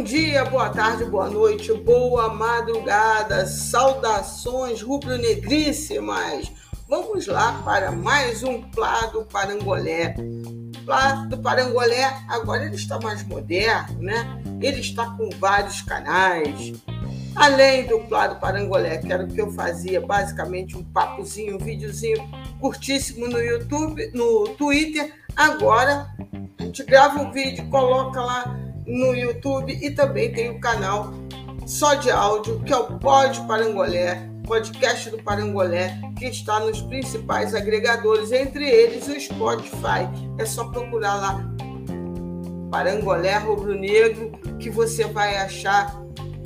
Bom dia, boa tarde, boa noite, boa madrugada, saudações rubro-negríssimas. Vamos lá para mais um Plá do Parangolé. Plá do Parangolé, agora ele está mais moderno, né? Ele está com vários canais. Além do Plá do Parangolé, que era o que eu fazia, basicamente um papozinho, um videozinho curtíssimo no YouTube, no Twitter. Agora a gente grava um vídeo, coloca lá no YouTube e também tem o canal só de áudio, que é o Pod Parangolé, podcast do Parangolé, que está nos principais agregadores, entre eles o Spotify. É só procurar lá Parangolé Rubro Negro, que você vai achar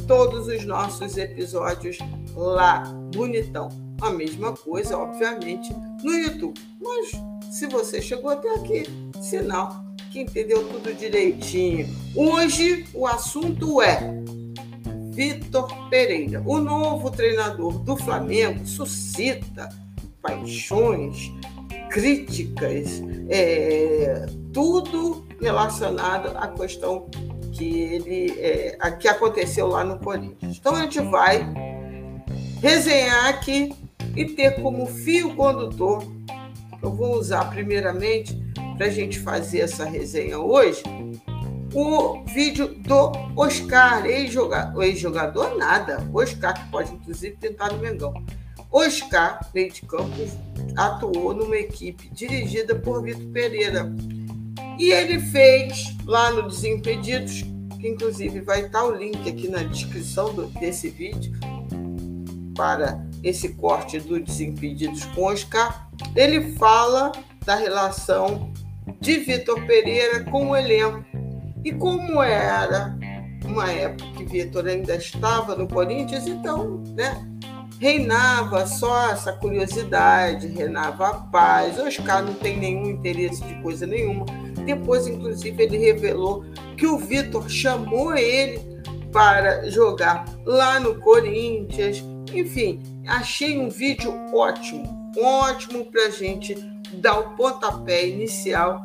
todos os nossos episódios lá, bonitão. A mesma coisa, obviamente, no YouTube. Mas se você chegou até aqui, sinal que entendeu tudo direitinho. Hoje o assunto é Vitor Pereira, o novo treinador do Flamengo, suscita paixões, críticas, é, tudo relacionado à questão que ele é, que aconteceu lá no Corinthians. Então a gente vai resenhar aqui e ter como fio condutor, eu vou usar primeiramente para a gente fazer essa resenha hoje, o vídeo do Oscar, ex-jogador, ex-jogador nada, Oscar, que pode inclusive tentar no Mengão. Oscar, meio de campos, atuou numa equipe dirigida por Vitor Pereira. E ele fez lá no Desimpedidos, que inclusive vai estar o link aqui na descrição do, desse vídeo, para esse corte do Desimpedidos com Oscar, ele fala da relação de Vitor Pereira com o elenco. E como era uma época que Vitor ainda estava no Corinthians, então, né, reinava só essa curiosidade, reinava a paz. Oscar não tem nenhum interesse de coisa nenhuma. Depois, inclusive, ele revelou que o Vitor chamou ele para jogar lá no Corinthians. Enfim, achei um vídeo ótimo, ótimo para a gente dar o pontapé inicial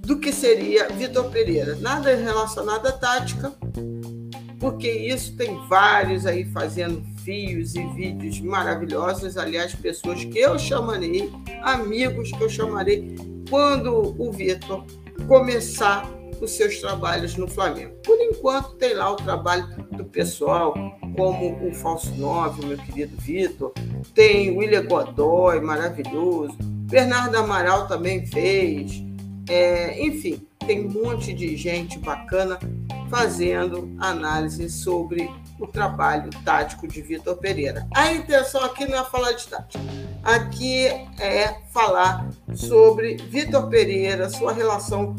do que seria Vitor Pereira. Nada relacionado à tática, porque isso tem vários aí fazendo fios e vídeos maravilhosos. Aliás, pessoas que eu chamarei, amigos que eu chamarei, quando o Vitor começar os seus trabalhos no Flamengo. Por enquanto, tem lá o trabalho do pessoal, como o Falso 9, meu querido Vitor, tem William Godoy, maravilhoso, Bernardo Amaral também fez. É, enfim, tem um monte de gente bacana fazendo análise sobre o trabalho tático de Vitor Pereira. A intenção aqui não é falar de tática, aqui é falar sobre Vitor Pereira, sua relação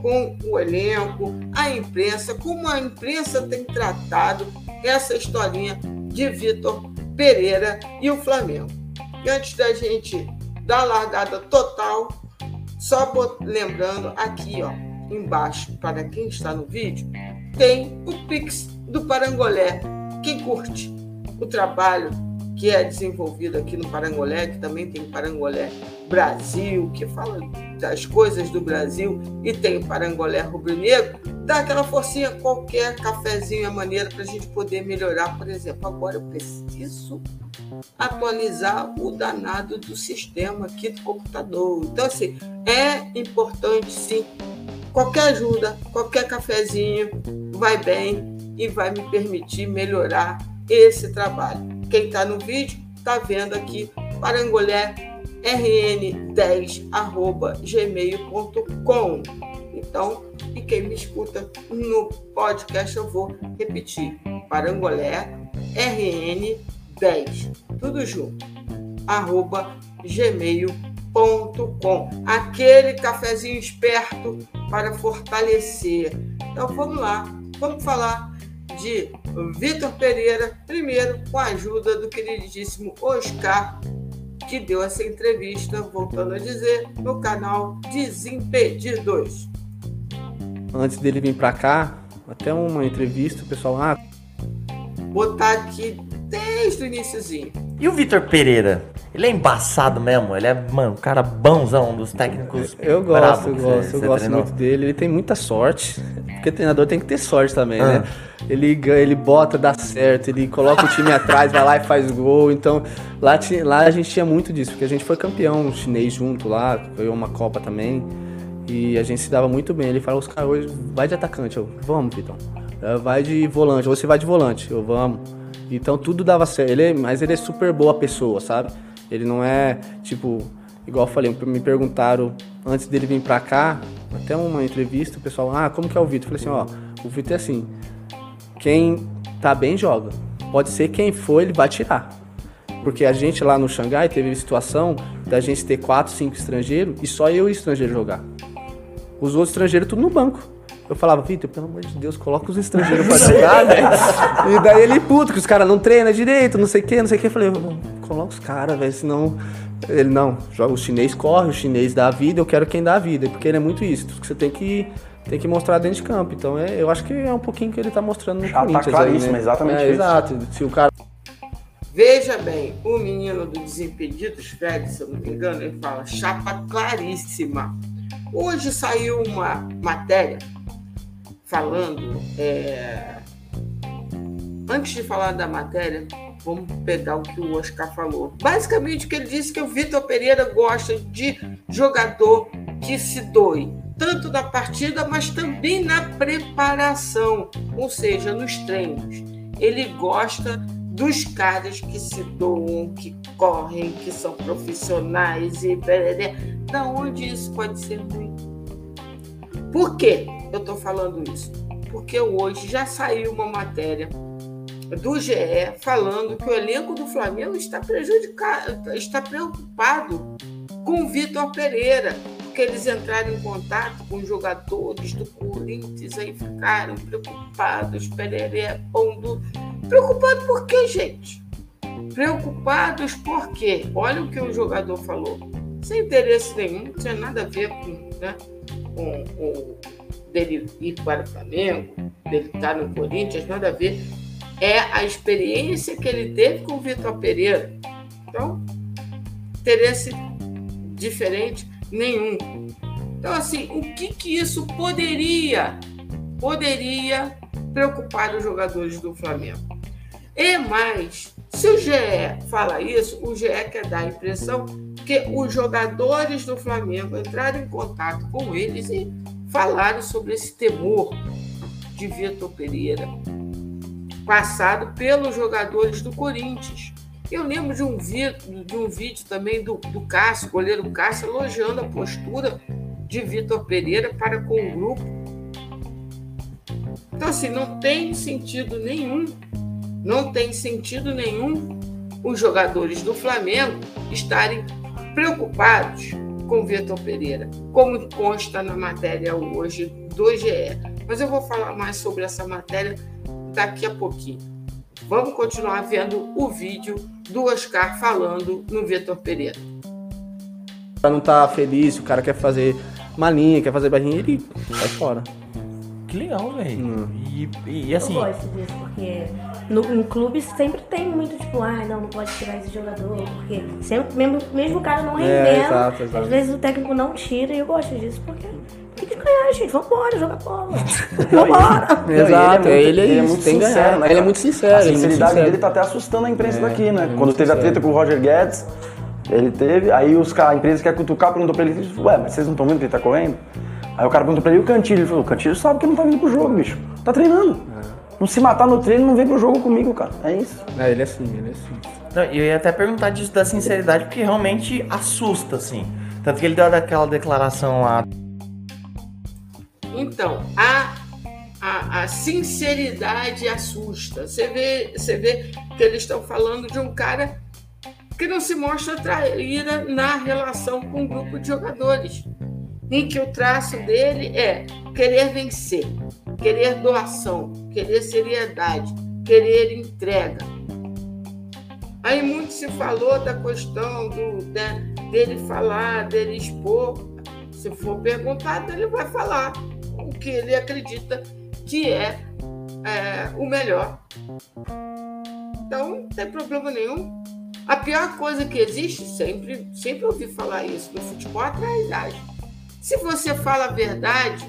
com o elenco, a imprensa, como a imprensa tem tratado essa historinha de Vitor Pereira e o Flamengo. E antes da gente da largada total. Só lembrando aqui, ó, embaixo, para quem está no vídeo, tem o Pix do Parangolé. Quem curte o trabalho que é desenvolvido aqui no Parangolé, que também tem Parangolé Brasil, que fala das coisas do Brasil, e tem o Parangolé Rubro-Negro, dá aquela forcinha, qualquer cafezinho é maneira para a gente poder melhorar. Por exemplo, agora eu preciso atualizar o danado do sistema aqui do computador. Então, assim, é importante sim. Qualquer ajuda, qualquer cafezinho vai bem e vai me permitir melhorar esse trabalho. Quem está no vídeo está vendo aqui parangolé rn10@gmail.com. Então, e quem me escuta no podcast, eu vou repetir: parangolé rn10 tudo junto, arroba gmail.com. Aquele cafezinho esperto para fortalecer. Então vamos lá, vamos falar de Vitor Pereira, primeiro com a ajuda do queridíssimo Oscar, que deu essa entrevista, voltando a dizer, no canal Desimpedidos. Antes dele vir para cá, até uma entrevista, o pessoal, ah, botar aqui desde o iníciozinho. E o Vitor Pereira? Ele é embaçado mesmo, ele é, mano, um cara bonzão, um dos técnicos. Eu gosto, eu gosto, eu gosto muito dele. Ele tem muita sorte, porque treinador tem que ter sorte também, né? ah. né? Ele ganha, ele bota, dá certo, ele coloca o time atrás, vai lá e faz gol. Então, lá, lá a gente tinha muito disso, porque a gente foi campeão chinês junto lá, ganhou uma Copa também. E a gente se dava muito bem. Ele fala, os caras hoje, vai de atacante. Eu, vamos, Vitão. É, vai de volante, ou você vai de volante. Eu, vamos. Então tudo dava certo. Ele é, mas ele é super boa pessoa, sabe? Ele não é, tipo, igual eu falei, me perguntaram antes dele vir pra cá, até uma entrevista, o pessoal, ah, como que é o Vitor? Eu falei assim, ó, o Vitor é assim, quem tá bem joga. Pode ser quem for, ele vai tirar. Porque a gente lá no Xangai teve situação da gente ter quatro, cinco estrangeiros e só eu e estrangeiro jogar. Os outros estrangeiros tudo no banco. Eu falava, Vitor, pelo amor de Deus, coloca os estrangeiros pra jogar, velho. E daí ele puto, que os caras não treinam direito, não sei o que, não sei o que. Eu falei, coloca os caras, velho, senão. Ele não, joga o chinês corre, o chinês dá a vida, eu quero quem dá a vida, porque ele é muito isso. Você tem que tem que mostrar dentro de campo. Então é, eu acho que é um pouquinho que ele tá mostrando no Já tá Corinthians. Tá claríssimo, aí, né? exatamente é, isso. Exato. Se o cara. Veja bem, o menino do Desimpedidos, Fred, se eu não me engano, ele fala chapa claríssima. Hoje saiu uma matéria falando. É... Antes de falar da matéria, vamos pegar o que o Oscar falou. Basicamente, o que ele disse que o Vitor Pereira gosta de jogador que se doe, tanto na partida, mas também na preparação, ou seja, nos treinos. Ele gosta dos caras que se doam, que correm, que são profissionais e da onde isso pode ser ruim? Por que eu estou falando isso? Porque hoje já saiu uma matéria do GE falando que o elenco do Flamengo está prejudicado, está preocupado com o Vitor Pereira, porque eles entraram em contato com jogadores do Corinthians aí ficaram preocupados, Pereira pondo. Preocupado por quê, gente? Preocupados por quê? Olha o que o jogador falou. Sem interesse nenhum, não tinha nada a ver com, né, com, com dele ir para o Flamengo, dele estar no Corinthians, nada a ver é a experiência que ele teve com o Vitor Pereira. Então, interesse diferente nenhum. Então, assim, o que, que isso poderia, poderia preocupar os jogadores do Flamengo? E mais, se o GE fala isso, o GE quer dar a impressão que os jogadores do Flamengo entraram em contato com eles e falaram sobre esse temor de Vitor Pereira, passado pelos jogadores do Corinthians. Eu lembro de um, vídeo, de um vídeo também do, do Cássio, goleiro Cássio, elogiando a postura de Vitor Pereira para com o grupo. Então, assim, não tem sentido nenhum, não tem sentido nenhum os jogadores do Flamengo estarem preocupados com Vitor Pereira, como consta na matéria hoje do GE. Mas eu vou falar mais sobre essa matéria daqui a pouquinho. Vamos continuar vendo o vídeo do Oscar falando no Vitor Pereira. Para não estar tá feliz, o cara quer fazer malinha, quer fazer barrinha, ele sai fora. Que legal, velho. Hum. E, e, e, assim. Eu gosto disso, porque no, em clubes sempre tem muito, tipo, ah, não, não pode tirar esse jogador, porque sempre, mesmo, mesmo o cara não é, rendendo, é, exato, exato. às vezes o técnico não tira, e eu gosto disso, porque tem que ganhar, gente. Vambora, jogar bola. Vambora. Exato, ele é, ele, é muito sincero. Né, ele é muito sincero. A sinceridade dele tá até assustando a imprensa é, daqui, né? Quando teve sincero. a treta com o Roger Guedes, ele teve, aí os, a imprensa quer cutucar, perguntou pra ele, ué, mas vocês não estão vendo que ele tá correndo? Aí o cara perguntou pra ele, e o Cantilho? Ele falou, o Cantilho sabe que não tá vindo pro jogo, bicho. Tá treinando. É. Não se matar no treino, não vem pro jogo comigo, cara. É isso. É, ele é assim, ele é assim. Não, eu ia até perguntar disso da sinceridade, porque realmente assusta, assim. Tanto que ele deu aquela declaração lá então, a, a, a sinceridade assusta. Você vê, você vê que eles estão falando de um cara que não se mostra traíra na relação com um grupo de jogadores, em que o traço dele é querer vencer, querer doação, querer seriedade, querer entrega. Aí muito se falou da questão do, né, dele falar, dele expor. Se for perguntado, ele vai falar o que ele acredita que é, é o melhor. Então, não tem problema nenhum. A pior coisa que existe, sempre, sempre ouvi falar isso, no futebol é a idade. Se você fala a verdade,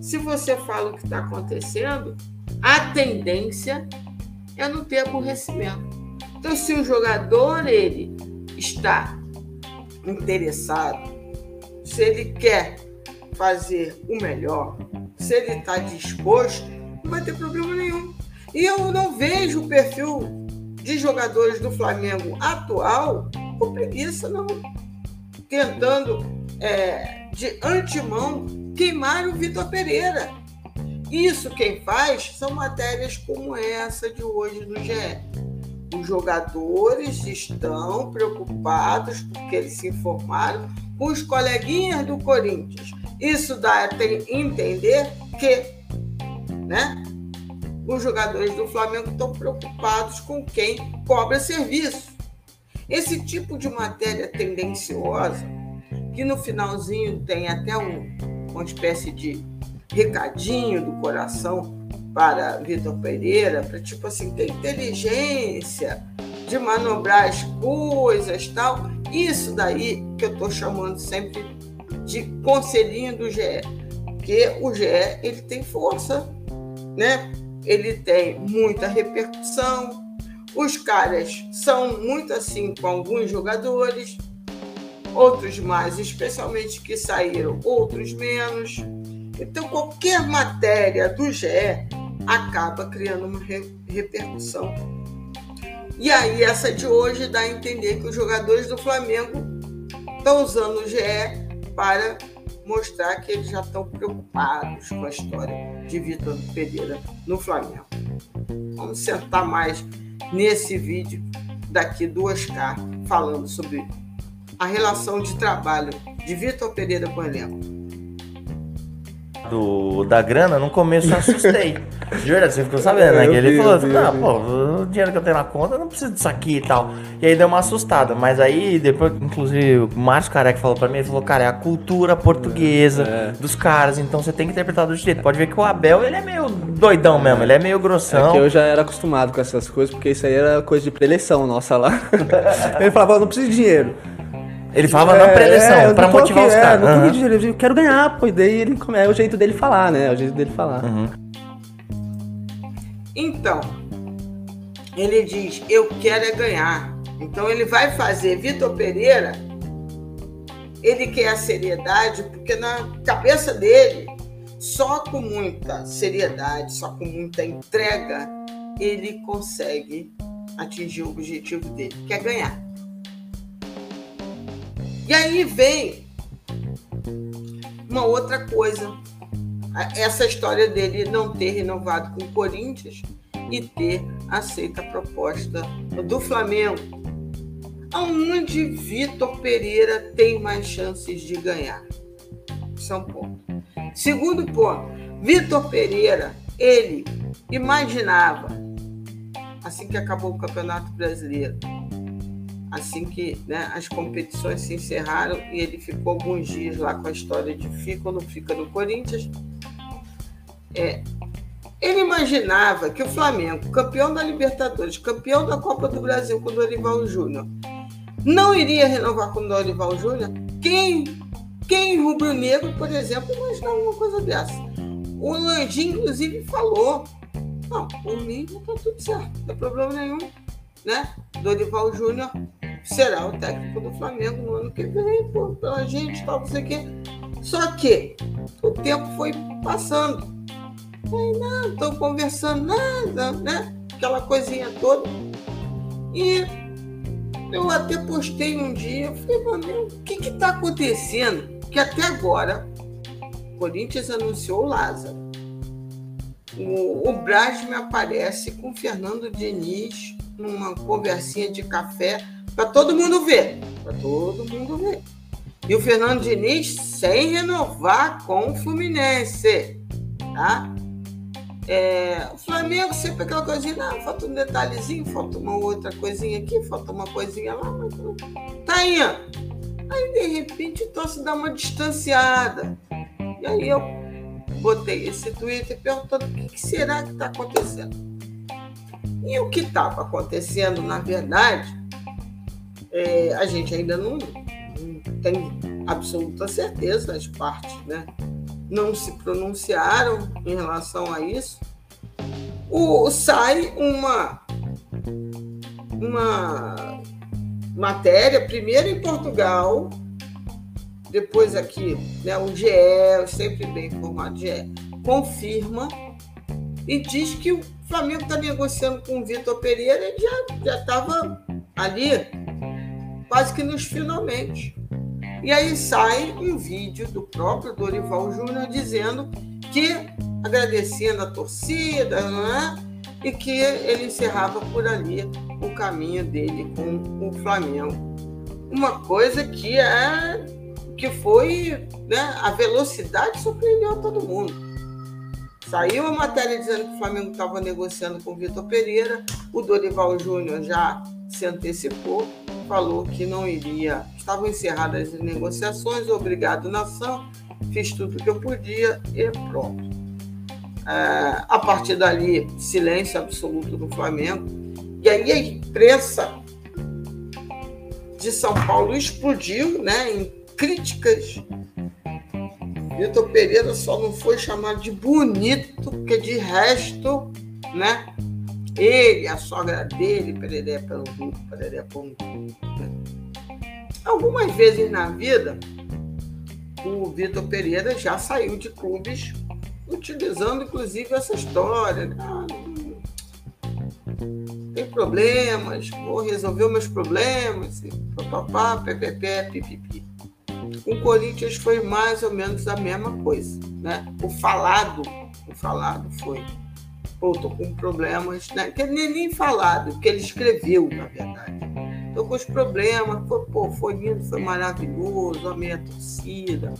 se você fala o que está acontecendo, a tendência é não ter aborrecimento. Então, se o jogador ele está interessado, se ele quer fazer o melhor, se ele está disposto, não vai ter problema nenhum. E eu não vejo o perfil de jogadores do Flamengo atual com preguiça, não. Tentando, é, de antemão, queimar o Vitor Pereira. Isso quem faz são matérias como essa de hoje no GE. Os jogadores estão preocupados porque eles se informaram com os coleguinhas do Corinthians. Isso dá a entender que né, os jogadores do Flamengo estão preocupados com quem cobra serviço. Esse tipo de matéria tendenciosa, que no finalzinho tem até um, uma espécie de recadinho do coração para Vitor Pereira, para tipo assim, ter inteligência de manobrar as coisas tal. Isso daí que eu estou chamando sempre de conselhinho do GE, porque o GE ele tem força, né? Ele tem muita repercussão. Os caras são muito assim com alguns jogadores, outros mais, especialmente que saíram, outros menos. Então, qualquer matéria do GE acaba criando uma re repercussão. E aí, essa de hoje dá a entender que os jogadores do Flamengo estão usando o GE para mostrar que eles já estão preocupados com a história de Vitor Pereira no Flamengo. Vamos sentar mais nesse vídeo daqui duas k falando sobre a relação de trabalho de Vitor Pereira com o elenco do, da grana, no começo eu assustei. De verdade, você ficou sabendo, né? Que ele falou, não, pô, o dinheiro que eu tenho na conta não precisa disso aqui e tal. E aí deu uma assustada. Mas aí, depois, inclusive, o Márcio Careca falou pra mim, ele falou, cara, é a cultura portuguesa é. dos caras, então você tem que interpretar do jeito. Pode ver que o Abel, ele é meio doidão mesmo, ele é meio grossão. É que eu já era acostumado com essas coisas, porque isso aí era coisa de preleção nossa lá. ele falava, não precisa de dinheiro. Ele falava é, na preleção, é, pra motivar aqui, os caras. É, não uhum. eu quero ganhar, pô. E daí ele é o jeito dele falar, né? É o jeito dele falar. Uhum. Então, ele diz, eu quero é ganhar. Então ele vai fazer Vitor Pereira, ele quer a seriedade, porque na cabeça dele, só com muita seriedade, só com muita entrega, ele consegue atingir o objetivo dele, que é ganhar. E aí vem uma outra coisa. Essa história dele não ter renovado com o Corinthians e ter aceito a proposta do Flamengo. Aonde Vitor Pereira tem mais chances de ganhar? São ponto. Segundo ponto, Vitor Pereira, ele imaginava, assim que acabou o Campeonato Brasileiro, assim que né, as competições se encerraram e ele ficou alguns dias lá com a história de fica ou não fica no Corinthians. É, ele imaginava que o Flamengo, campeão da Libertadores, campeão da Copa do Brasil com o Dorival Júnior, não iria renovar com o Dorival Júnior? Quem, quem rubro-negro, por exemplo, imaginava uma coisa dessa? O Landim, inclusive, falou: não, por mim está tudo certo, não tem problema nenhum. Né? Dorival Júnior será o técnico do Flamengo no ano que vem, pô, pela gente, tal, não sei o quê. Só que o tempo foi passando. Aí, não, estão conversando nada, né? Aquela coisinha toda. E eu até postei um dia, falei, mano, o que que tá acontecendo? Que até agora, o Corinthians anunciou o Lázaro. O, o Braz me aparece com o Fernando Diniz numa conversinha de café para todo mundo ver. Para todo mundo ver. E o Fernando Diniz sem renovar com o Fluminense. Tá? É, o Flamengo sempre aquela coisinha, não, falta um detalhezinho, falta uma outra coisinha aqui, falta uma coisinha lá, mas tá ó. Aí de repente o torce dá uma distanciada. E aí eu botei esse Twitter perguntando o que, que será que está acontecendo. E o que estava acontecendo, na verdade, é, a gente ainda não, não, tem absoluta certeza, as partes né, não se pronunciaram em relação a isso. O, sai uma, uma matéria, primeiro em Portugal, depois aqui, né, o GE, sempre bem informado, GE, confirma e diz que o Flamengo está negociando com o Vitor Pereira e já estava ali, quase que nos finalmente. E aí sai um vídeo do próprio Dorival Júnior dizendo que, agradecendo a torcida, né, e que ele encerrava por ali o caminho dele com o Flamengo. Uma coisa que é que foi, né, a velocidade surpreendeu todo mundo. Saiu a matéria dizendo que o Flamengo estava negociando com o Vitor Pereira, o Dorival Júnior já se antecipou, falou que não iria, estavam encerradas as negociações, obrigado nação, fiz tudo o que eu podia e pronto. É, a partir dali, silêncio absoluto do Flamengo. E aí a imprensa de São Paulo explodiu né, em críticas Vitor Pereira só não foi chamado de bonito, porque de resto, né? Ele, a sogra dele, Pereré pelo Pereré pelo? Algumas vezes na vida, o Vitor Pereira já saiu de clubes utilizando inclusive essa história. Né? Ah, tem problemas, vou resolver meus problemas, papapá, ppp, pipipi. O Corinthians foi mais ou menos a mesma coisa, né? O falado, o falado foi, pô, tô com problemas, né? Que nem, nem falado, que ele escreveu, na verdade. Tô com os problemas, foi, pô, foi lindo, foi maravilhoso, a torcida,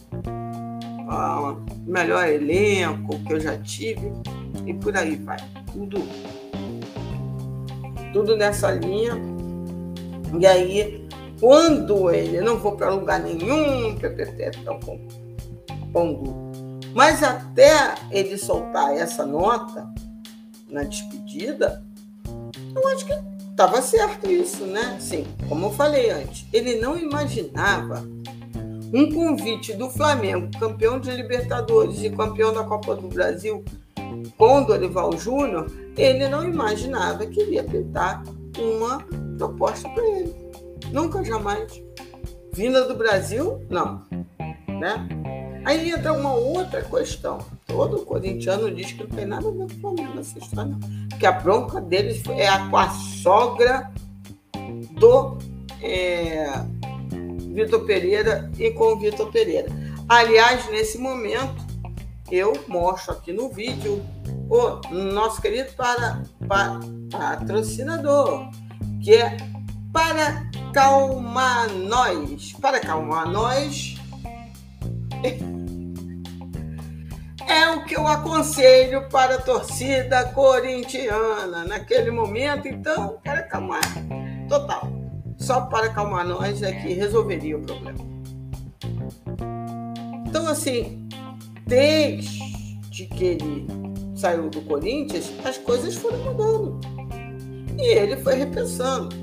melhor elenco que eu já tive, e por aí vai. Tudo, tudo nessa linha. E aí quando ele não vou para lugar nenhum, então pongo. Mas até ele soltar essa nota na despedida, eu acho que estava certo isso, né? Sim, como eu falei antes, ele não imaginava um convite do Flamengo, campeão de Libertadores e campeão da Copa do Brasil, com Dorival Júnior, ele não imaginava que iria pintar uma proposta para ele. Nunca, jamais. Vinda do Brasil, não. Né? Aí entra uma outra questão. Todo corintiano diz que não tem nada a ver com o Flamengo nessa história, não. Que a bronca deles é a, com a sogra do é, Vitor Pereira e com o Vitor Pereira. Aliás, nesse momento, eu mostro aqui no vídeo o nosso querido para, para, patrocinador, que é para calmar nós. Para calmar nós. É o que eu aconselho para a torcida corintiana naquele momento. Então, para calmar. Total. Só para calmar nós é que resolveria o problema. Então, assim, desde que ele saiu do Corinthians, as coisas foram mudando. E ele foi repensando.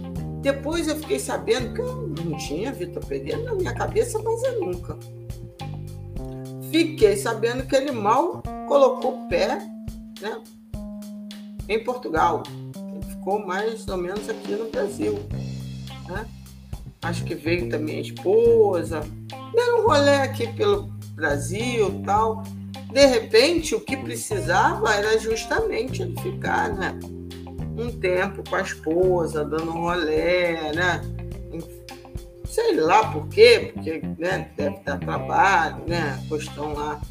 Depois eu fiquei sabendo que eu não tinha Vitor Pereira na minha cabeça, mas eu nunca. Fiquei sabendo que ele mal colocou pé né, em Portugal. Ele ficou mais ou menos aqui no Brasil. Né? Acho que veio também a esposa. Deram um rolê aqui pelo Brasil tal. De repente, o que precisava era justamente ele ficar, né? um tempo com a esposa, dando um rolé, né? Sei lá por quê, porque né, deve dar trabalho, né? A questão lá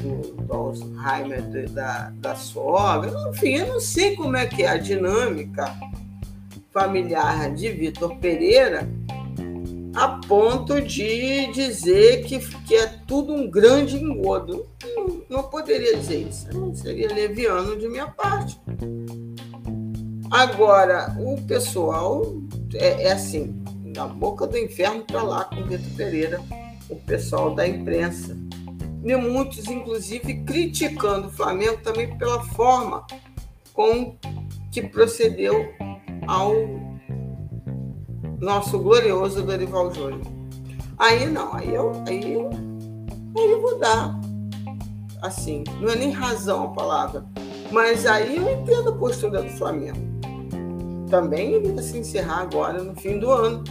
do, do Alzheimer da, da sogra. Enfim, eu não sei como é que é a dinâmica familiar de Vitor Pereira a ponto de dizer que, que é tudo um grande engodo. Não, não poderia dizer isso. Seria leviano de minha parte. Agora, o pessoal é, é assim, na boca do inferno para lá com o Vitor Pereira, o pessoal da imprensa. E muitos, inclusive, criticando o Flamengo também pela forma com que procedeu ao nosso glorioso Dorival Júnior. Aí não, aí eu, aí, aí eu vou dar. Assim, não é nem razão a palavra. Mas aí eu entendo a postura do Flamengo. Também ele vai se encerrar agora no fim do ano.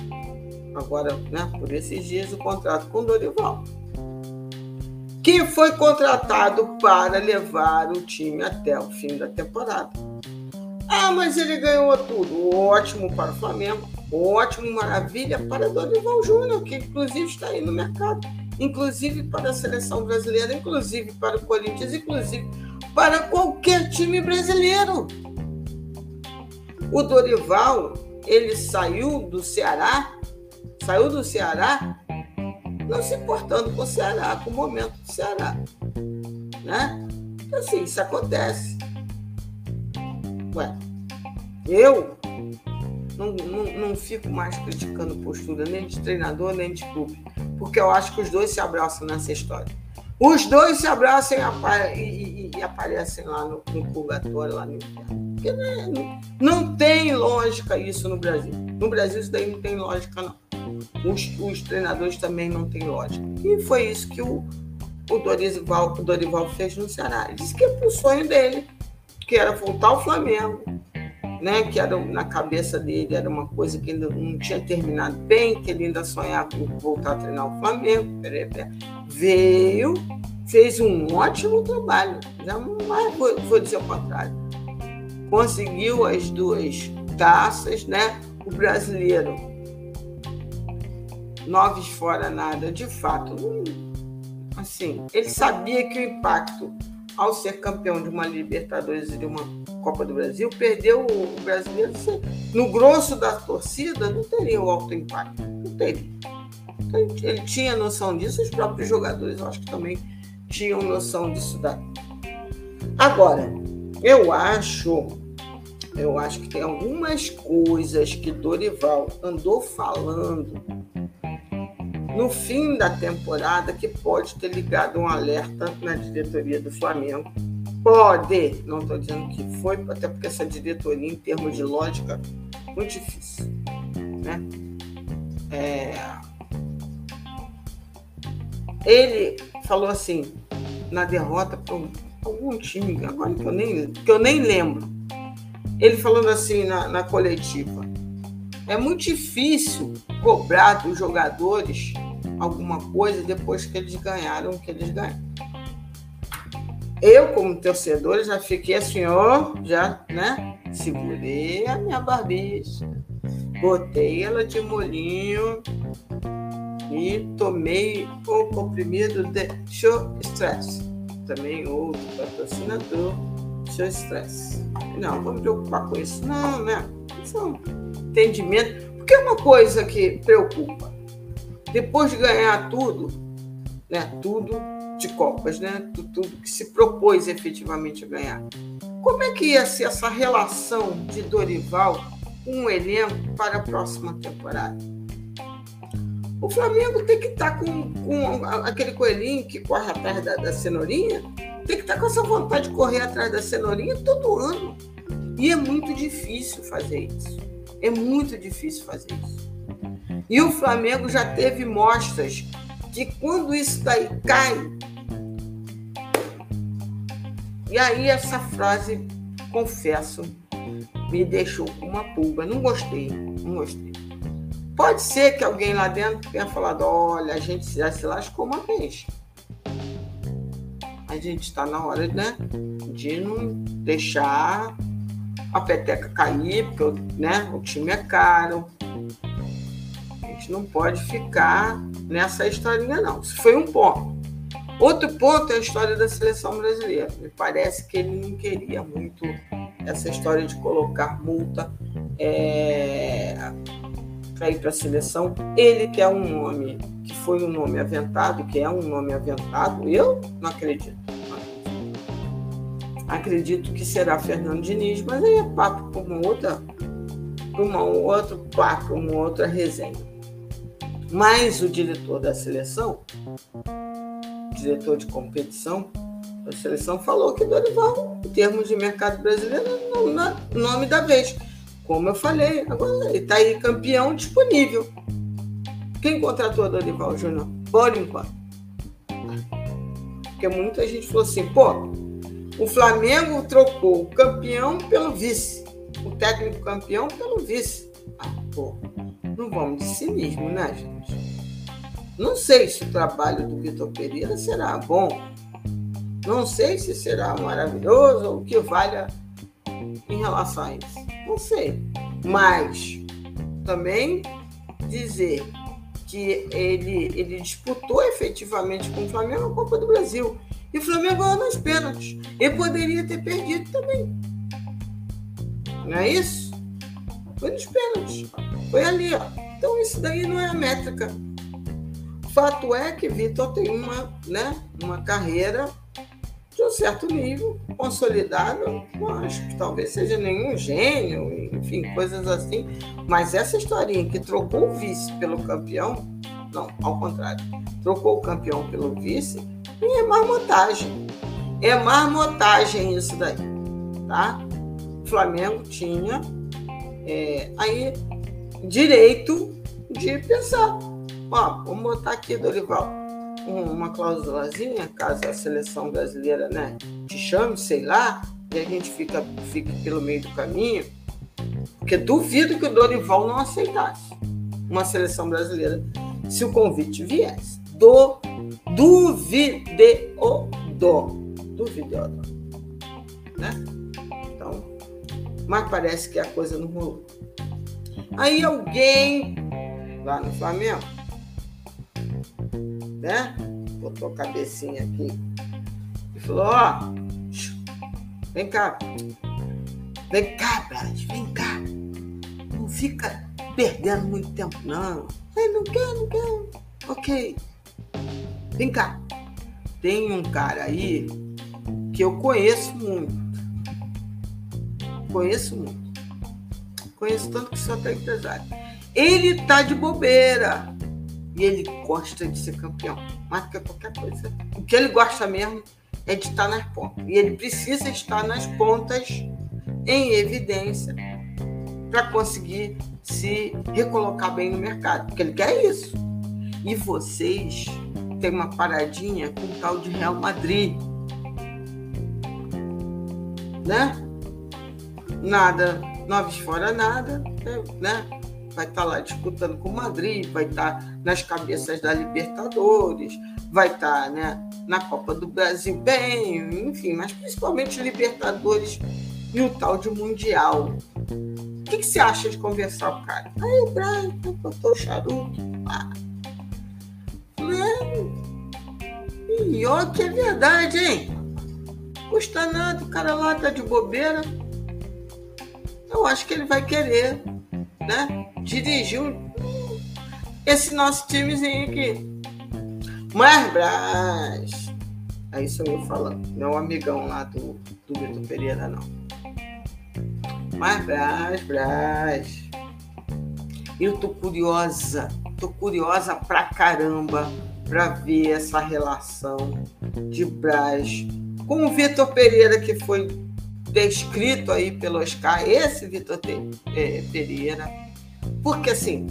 Agora, né, por esses dias, o contrato com o Dorival. Que foi contratado para levar o time até o fim da temporada. Ah, mas ele ganhou tudo. Ótimo para o Flamengo. Ótimo, maravilha para Dorival Júnior, que inclusive está aí no mercado. Inclusive para a seleção brasileira, inclusive para o Corinthians, inclusive para qualquer time brasileiro. O Dorival, ele saiu do Ceará, saiu do Ceará, não se importando com o Ceará, com o momento do Ceará. Né? Então, assim, isso acontece. Ué, eu não, não, não fico mais criticando postura nem de treinador nem de clube, porque eu acho que os dois se abraçam nessa história. Os dois se abraçam e, e, e aparecem lá no, no purgatório, lá no inferno. Porque né, não, não, tem lógica isso no Brasil. No Brasil isso daí não tem lógica, não. Os, os treinadores também não têm lógica. E foi isso que o, o, Dorival, o Dorival fez no Ceará. Ele disse que é o sonho dele, que era voltar ao Flamengo, né, que era na cabeça dele era uma coisa que ainda não tinha terminado bem, que ele ainda sonhava em voltar a treinar o Flamengo. Veio, fez um ótimo trabalho, jamais vou, vou dizer o contrário. Conseguiu as duas taças, né? O brasileiro, nove fora nada, de fato, assim, ele sabia que o impacto ao ser campeão de uma Libertadores e de uma Copa do Brasil, perdeu o brasileiro no grosso da torcida, não teria o alto impacto. Não teria. Então, ele tinha noção disso, os próprios jogadores, eu acho que também tinham noção disso daí. Agora, eu acho, eu acho que tem algumas coisas que Dorival andou falando no fim da temporada que pode ter ligado um alerta na diretoria do Flamengo. Pode, não estou dizendo que foi, até porque essa diretoria, em termos de lógica, muito difícil. Né? É... Ele falou assim, na derrota para algum time, agora que eu nem, que eu nem lembro. Ele falando assim na, na coletiva: é muito difícil cobrar dos jogadores alguma coisa depois que eles ganharam o que eles ganharam. Eu, como torcedor, já fiquei assim, ó, já, né? Segurei a minha barbicha, botei ela de molinho e tomei o comprimido de show stress. Também outro patrocinador, show stress. Não, vou me preocupar com isso, não, né? Isso é um entendimento. Porque é uma coisa que preocupa depois de ganhar tudo, né, tudo de Copas, né, tudo que se propôs efetivamente a ganhar, como é que ia ser essa relação de Dorival com o elenco para a próxima temporada? O Flamengo tem que estar tá com, com aquele coelhinho que corre atrás da, da cenourinha, tem que estar tá com essa vontade de correr atrás da cenourinha todo ano. E é muito difícil fazer isso. É muito difícil fazer isso. E o Flamengo já teve mostras que quando isso daí cai. E aí essa frase, confesso, me deixou com uma pulga. Não gostei, não gostei. Pode ser que alguém lá dentro tenha falado, olha, a gente já se lascou uma vez. A gente está na hora né, de não deixar a peteca cair, porque né, o time é caro, gente não pode ficar nessa historinha, não. Isso foi um ponto. Outro ponto é a história da seleção brasileira. Me parece que ele não queria muito essa história de colocar multa é, para ir para a seleção. Ele que é um nome, que foi um nome aventado, que é um nome aventado, eu não acredito. Acredito que será Fernando Diniz, mas aí é papo para uma outra, para uma outro papo, uma outra resenha. Mas o diretor da seleção, diretor de competição da seleção, falou que Dorival, em termos de mercado brasileiro, é o nome da vez. Como eu falei, agora ele está aí campeão disponível. Quem contratou o Dorival Júnior? Por enquanto. Porque muita gente falou assim, pô, o Flamengo trocou o campeão pelo vice. O técnico campeão pelo vice. Ah, pô, não vamos de cinismo, né, gente? Não sei se o trabalho do Vitor Pereira será bom. Não sei se será maravilhoso ou o que valha em relação a isso. Não sei. Mas também dizer que ele, ele disputou efetivamente com o Flamengo a Copa do Brasil. E o Flamengo ganhou nos pênaltis. Ele poderia ter perdido também. Não é isso? Foi nos pênaltis. Foi ali, ó. Então isso daí não é a métrica. Fato é que Vitor tem uma, né, uma carreira um certo nível, consolidado. Acho que talvez seja nenhum gênio, enfim, coisas assim. Mas essa historinha que trocou o vice pelo campeão, não, ao contrário, trocou o campeão pelo vice, e é marmotagem. É marmotagem isso daí, tá? O Flamengo tinha é, aí direito de pensar. Ó, vamos botar aqui, Dorival uma cláusulazinha, caso a seleção brasileira né, te chame, sei lá, e a gente fica, fica pelo meio do caminho, porque duvido que o Dorival não aceitasse uma seleção brasileira se o convite viesse. Do, duvideo do. Duvideo do. Né? Então, mas parece que a coisa não rolou. Aí alguém lá no Flamengo né? Botou a cabecinha aqui e falou: Ó, oh, vem cá, vem cá, Brad, vem cá. Não fica perdendo muito tempo, não. Ei, não quer, não quer. Ok. Vem cá. Tem um cara aí que eu conheço muito. Conheço muito. Conheço tanto que só tem empresário. Ele tá de bobeira. E ele gosta de ser campeão, mais do que qualquer coisa. O que ele gosta mesmo é de estar nas pontas. E ele precisa estar nas pontas em evidência para conseguir se recolocar bem no mercado, porque ele quer isso. E vocês têm uma paradinha com o tal de Real Madrid. Né? Nada, noves fora nada, né? Vai estar tá lá disputando com o Madrid, vai estar tá nas cabeças da Libertadores, vai estar tá, né, na Copa do Brasil bem, enfim, mas principalmente Libertadores e o tal de Mundial. O que, que você acha de conversar com o cara? Aí o Brian botou o charuto. Ah. Né? E ó, que é verdade, hein? Custa nada, o cara lá tá de bobeira. Eu acho que ele vai querer, né? dirigiu esse nosso timezinho aqui. Mas Brás. É isso eu falando. Não é o amigão lá do, do Vitor Pereira, não. Mas Brás, Brás. Eu tô curiosa. Tô curiosa pra caramba pra ver essa relação de Brás com o Vitor Pereira, que foi descrito aí pelo Oscar, esse Vitor é, Pereira porque assim,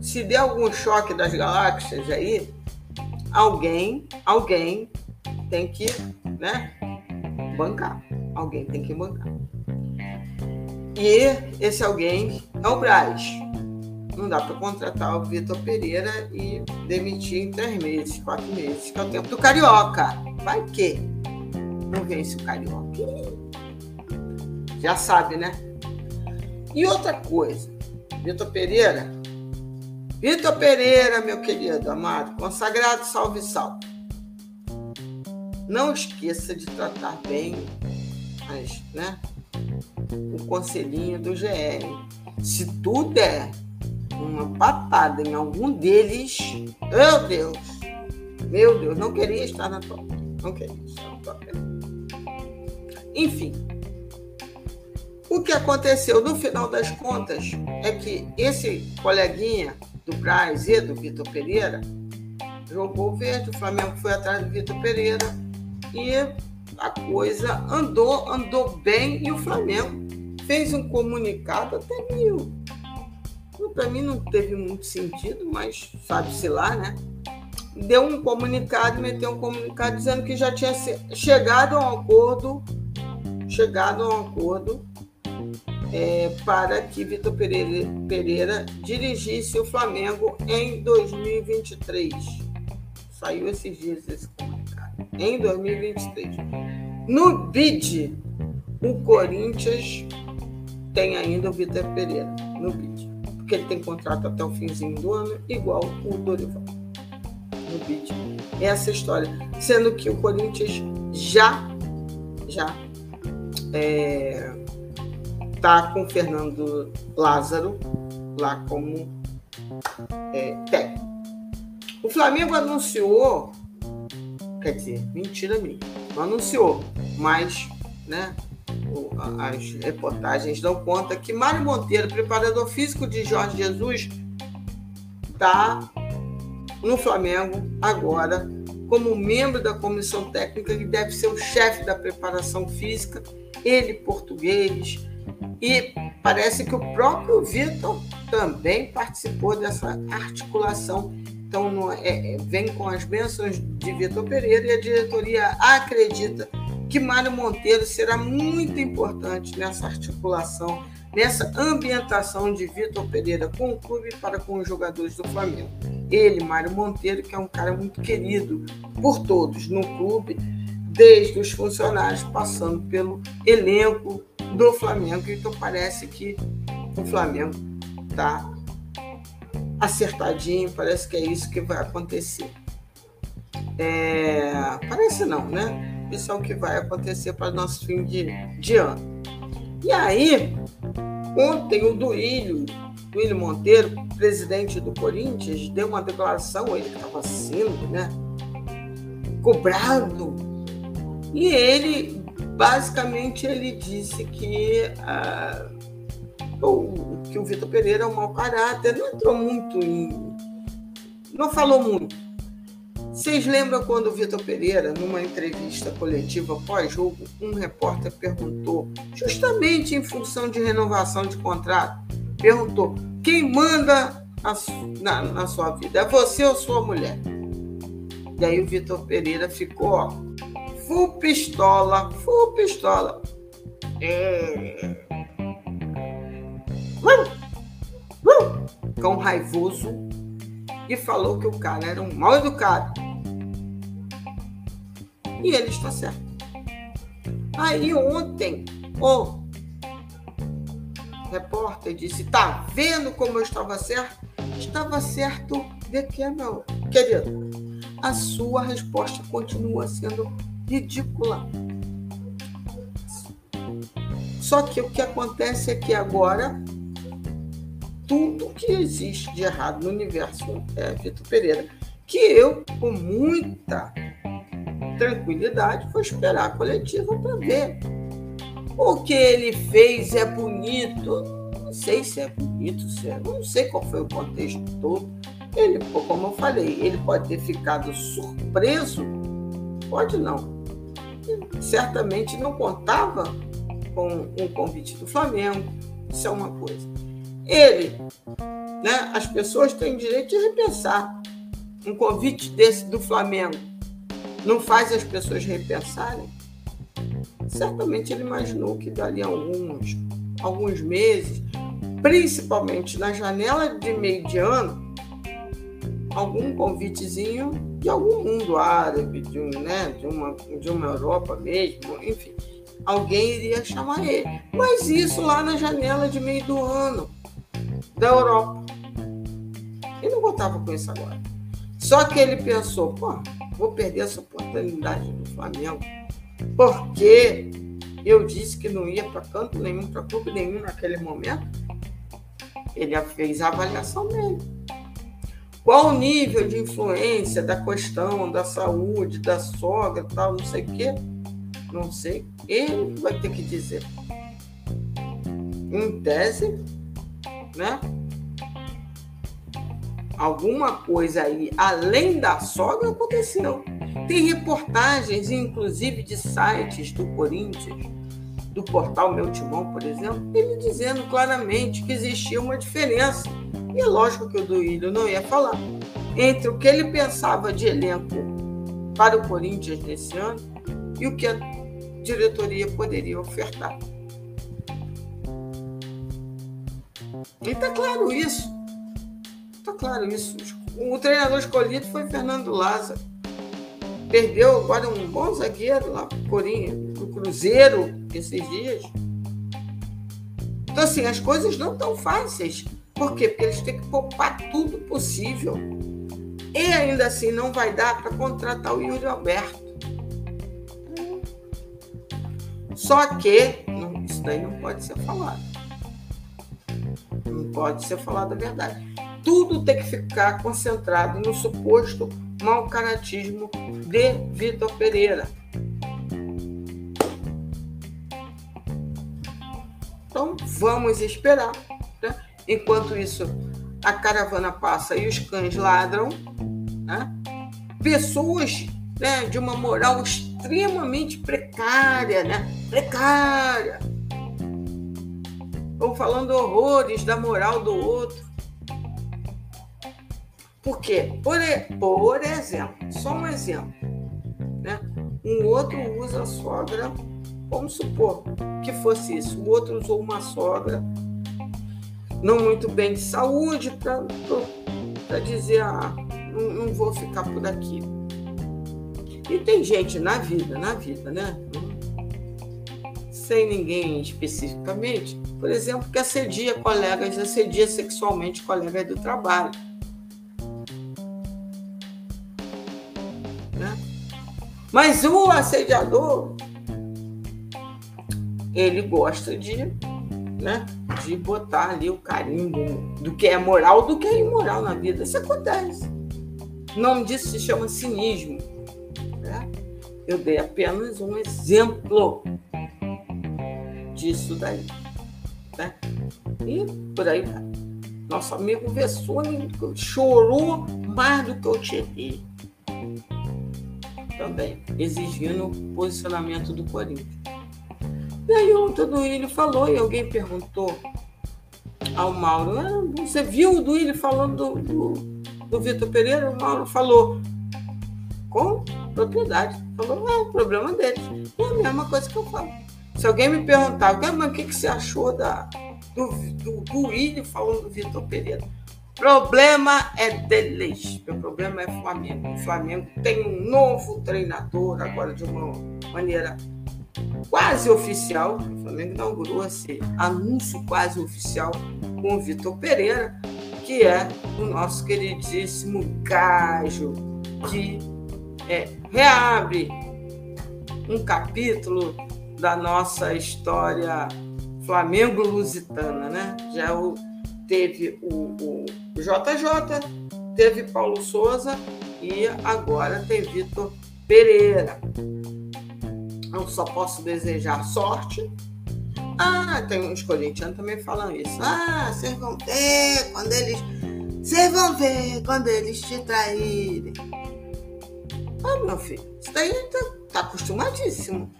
se der algum choque das galáxias aí, alguém, alguém tem que, né, bancar. Alguém tem que bancar. E esse alguém é o Braz. Não dá para contratar o Vitor Pereira e demitir em três meses, quatro meses, que é o tempo do Carioca. Vai que não vence o Carioca. Já sabe, né? E outra coisa, Vitor Pereira. Vitor Pereira, meu querido, amado, consagrado, salve, salve. Não esqueça de tratar bem as, né, o conselhinho do GR. Se tu der uma patada em algum deles, meu Deus, meu Deus, não queria estar na tua Não queria estar na tua Enfim, o que aconteceu no final das contas é que esse coleguinha do Braz e do Vitor Pereira jogou verde, o Flamengo foi atrás do Vitor Pereira e a coisa andou, andou bem e o Flamengo fez um comunicado até mil. Para mim não teve muito sentido, mas sabe-se lá, né? Deu um comunicado, meteu um comunicado dizendo que já tinha chegado a um acordo, chegado a um acordo é, para que Vitor Pereira, Pereira dirigisse o Flamengo em 2023. Saiu esses dias esse comunicado. Em 2023. No BID, o Corinthians tem ainda o Vitor Pereira no BID. Porque ele tem contrato até o finzinho do ano, igual o Dorival. No BID. Essa história. Sendo que o Corinthians já, já é, tá com Fernando Lázaro lá como é, técnico. O Flamengo anunciou, quer dizer, mentira minha, não anunciou, mas né, as reportagens dão conta que Mário Monteiro, preparador físico de Jorge Jesus, está no Flamengo agora como membro da comissão técnica que deve ser o chefe da preparação física, ele português, e parece que o próprio Vitor também participou dessa articulação. Então, é, é, vem com as bênçãos de Vitor Pereira e a diretoria acredita que Mário Monteiro será muito importante nessa articulação, nessa ambientação de Vitor Pereira com o clube para com os jogadores do Flamengo. Ele, Mário Monteiro, que é um cara muito querido por todos no clube, desde os funcionários, passando pelo elenco do Flamengo. Então parece que o Flamengo está acertadinho, parece que é isso que vai acontecer. É, parece não, né? Isso é o que vai acontecer para nosso fim de, de ano. E aí, ontem o Duílio, Duílio Monteiro, presidente do Corinthians, deu uma declaração, ele estava sendo né, cobrado. E ele basicamente ele disse que, ah, o, que o Vitor Pereira é um mau caráter, não entrou muito em. não falou muito. Vocês lembram quando o Vitor Pereira, numa entrevista coletiva pós-jogo, um repórter perguntou, justamente em função de renovação de contrato, perguntou: quem manda na, na sua vida? É você ou sua mulher? E aí o Vitor Pereira ficou, ó, full pistola, full pistola. É... Cão raivoso e falou que o cara era um mal educado. E ele está certo. Aí ontem o repórter disse: Tá vendo como eu estava certo? Estava certo de que, meu querido? A sua resposta continua sendo ridícula. Só que o que acontece é que agora tudo que existe de errado no universo é Vitor Pereira, que eu, com muita tranquilidade, vou esperar a coletiva para ver. O que ele fez é bonito, não sei se é bonito, se é, não sei qual foi o contexto todo. Ele, como eu falei, ele pode ter ficado surpreso, pode não certamente não contava com um convite do Flamengo. Isso é uma coisa. Ele, né, as pessoas têm direito de repensar. Um convite desse do Flamengo não faz as pessoas repensarem? Certamente ele imaginou que dali a alguns, alguns meses, principalmente na janela de meio de ano, algum convitezinho de algum mundo árabe, de, um, né, de, uma, de uma Europa mesmo, enfim, alguém iria chamar ele. Mas isso lá na janela de meio do ano da Europa. Ele não contava com isso agora. Só que ele pensou, pô, vou perder essa oportunidade do Flamengo, porque eu disse que não ia para canto nenhum, para clube nenhum naquele momento. Ele fez a avaliação dele. Qual o nível de influência da questão da saúde, da sogra, tal, não sei o quê? Não sei. Ele vai ter que dizer. Em tese, né? Alguma coisa aí, além da sogra, aconteceu. Tem reportagens, inclusive de sites do Corinthians, do portal Meu Timão, por exemplo, ele dizendo claramente que existia uma diferença. E é lógico que o Duílio não ia falar. Entre o que ele pensava de elenco para o Corinthians nesse ano e o que a diretoria poderia ofertar. E está claro isso. Está claro isso. O treinador escolhido foi Fernando Lázaro. Perdeu agora um bom zagueiro lá para o Cruzeiro esses dias. Então, assim, as coisas não estão fáceis. Por quê? Porque eles têm que poupar tudo possível. E ainda assim não vai dar para contratar o Yuri Alberto. Só que não, isso daí não pode ser falado. Não pode ser falado a verdade. Tudo tem que ficar concentrado no suposto mau caratismo de Vitor Pereira. Vamos esperar. Né? Enquanto isso, a caravana passa e os cães ladram. Né? Pessoas né, de uma moral extremamente precária, né? Precária. Estão falando horrores da moral do outro. Por quê? Por, por exemplo, só um exemplo. Né? Um outro usa a sogra Vamos supor que fosse isso. O outro usou uma sogra não muito bem de saúde para dizer, ah, não, não vou ficar por aqui. E tem gente na vida, na vida, né? Sem ninguém especificamente, por exemplo, que assedia colegas, assedia sexualmente colegas do trabalho. Né? Mas o assediador ele gosta de, né, de botar ali o carimbo do que é moral, do que é imoral na vida. Isso acontece. O nome disso se chama cinismo. Né? Eu dei apenas um exemplo disso daí. Né? E por aí vai. Nosso amigo Vessone chorou mais do que o Thierry. Também, exigindo o posicionamento do Corinthians. E aí o Duílio falou e alguém perguntou ao Mauro, ah, você viu o Duílio falando do, do, do Vitor Pereira? O Mauro falou com propriedade. Falou, é o problema dele. É a mesma coisa que eu falo. Se alguém me perguntar, mas o que, que você achou da, do, do Duílio falando do Vitor Pereira? Problema é deles. Meu problema é Flamengo. O Flamengo tem um novo treinador agora de uma maneira quase oficial, o Flamengo inaugurou esse anúncio quase oficial com o Vitor Pereira, que é o nosso queridíssimo gajo que é, reabre um capítulo da nossa história Flamengo-Lusitana, né? Já o, teve o, o JJ, teve Paulo Souza e agora tem Vitor Pereira. Eu só posso desejar sorte. Ah, tem uns corintianos também falando isso. Ah, vocês vão ver quando eles. Vocês vão ver quando eles te traírem. Ah, meu filho, isso daí tá, tá acostumadíssimo.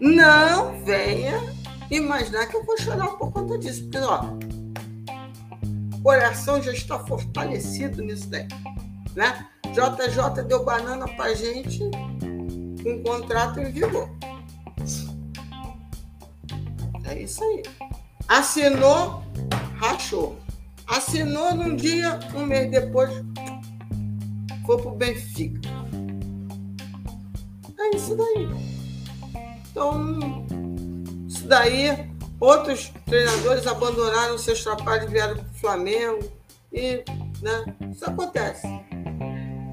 Não venha imaginar que eu vou chorar por conta disso. Porque, ó, o coração já está fortalecido nisso daí. Né? JJ deu banana pra gente um contrato em vigor. É isso aí. Assinou, rachou. Assinou num dia, um mês depois, foi pro Benfica. É isso daí. Então, isso daí, outros treinadores abandonaram seus trabalhos e vieram pro Flamengo. E, né, isso acontece.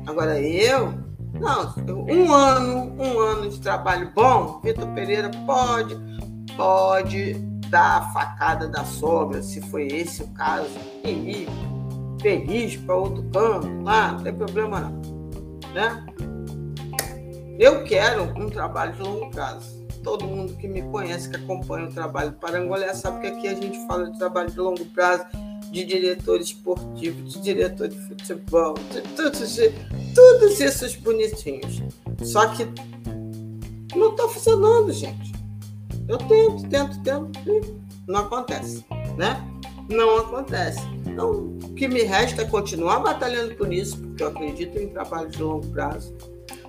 Agora eu não, um ano, um ano de trabalho bom, Vitor Pereira pode, pode dar a facada da sogra, se foi esse o caso, e feliz para outro canto, lá, não tem problema não. Né? Eu quero um trabalho de longo prazo. Todo mundo que me conhece, que acompanha o trabalho do Parangolé, sabe que aqui a gente fala de trabalho de longo prazo de diretor esportivo, de diretor de futebol, de todos, de, todos esses bonitinhos. Só que não está funcionando, gente. Eu tento, tento, tento, e não acontece, né? Não acontece. Então, o que me resta é continuar batalhando por isso, porque eu acredito em trabalho de longo prazo.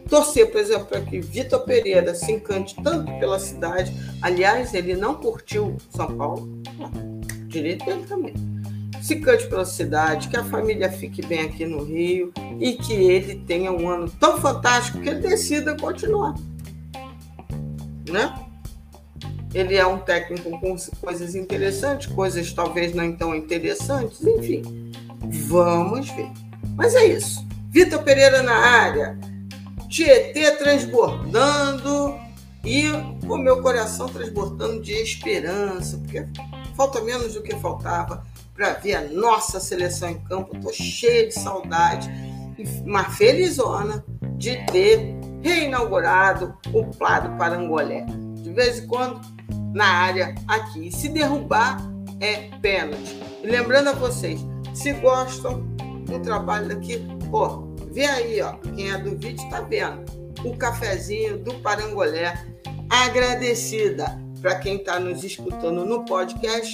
Torcer, por exemplo, para que Vitor Pereira se encante tanto pela cidade. Aliás, ele não curtiu São Paulo. Direito dele também. Se cante pela cidade, que a família fique bem aqui no Rio e que ele tenha um ano tão fantástico que ele decida continuar. Né? Ele é um técnico com coisas interessantes, coisas talvez não tão interessantes, enfim. Vamos ver. Mas é isso. Vitor Pereira na área. Tietê transbordando e o meu coração transbordando de esperança, porque falta menos do que faltava para ver a nossa seleção em campo. Estou cheia de saudade e uma felizona de ter reinaugurado o Plado Parangolé. De vez em quando na área aqui. Se derrubar é pênalti. E lembrando a vocês, se gostam do trabalho daqui, pô, vê aí, ó, quem é do vídeo está vendo. O cafezinho do Parangolé. Agradecida para quem está nos escutando no podcast.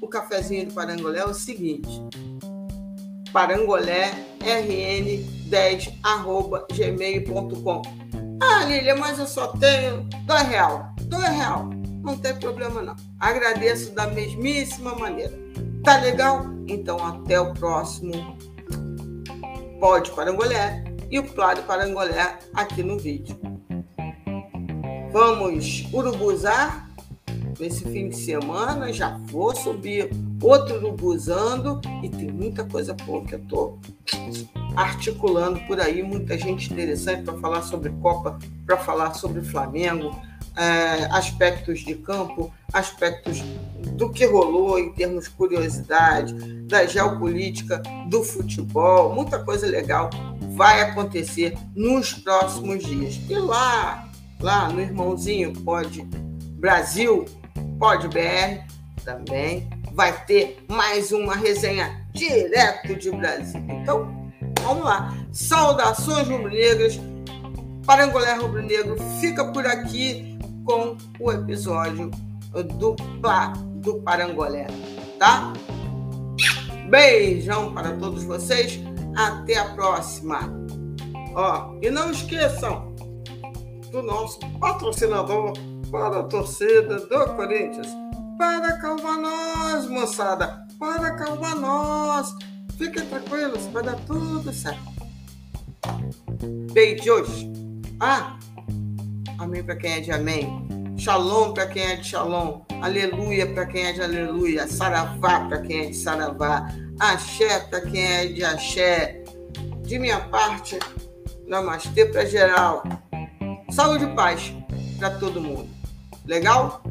O cafezinho do Parangolé é o seguinte: parangolérn10@gmail.com. Ah, Lília, mas eu só tenho dois real. Dois real não tem problema não. Agradeço da mesmíssima maneira. Tá legal? Então até o próximo Pode Parangolé e o Plado Parangolé aqui no vídeo. Vamos urubuzar nesse fim de semana. Já vou subir outro urubuzando e tem muita coisa boa que eu tô articulando por aí, muita gente interessante para falar sobre Copa, para falar sobre Flamengo, é, aspectos de campo, aspectos do que rolou em termos de curiosidade, da geopolítica, do futebol, muita coisa legal vai acontecer nos próximos dias. E lá, lá no irmãozinho Pode Brasil, Pode BR, também vai ter mais uma resenha direto de Brasil. Então, vamos lá. Saudações rubro-negras. Parangolé Rubro Negro fica por aqui com o episódio do Plá do Parangolé, tá? Beijão para todos vocês, até a próxima. Ó, e não esqueçam do nosso patrocinador para a torcida do Corinthians. Para acalmar nós, moçada, para acalmar nós. Fiquem tranquilos, vai dar tudo certo. Beijos. Ah, Amém para quem é de amém. Shalom para quem é de shalom. Aleluia para quem é de aleluia. Saravá para quem é de saravá. Axé para quem é de axé. De minha parte, namastê para geral. Saúde e paz para todo mundo. Legal?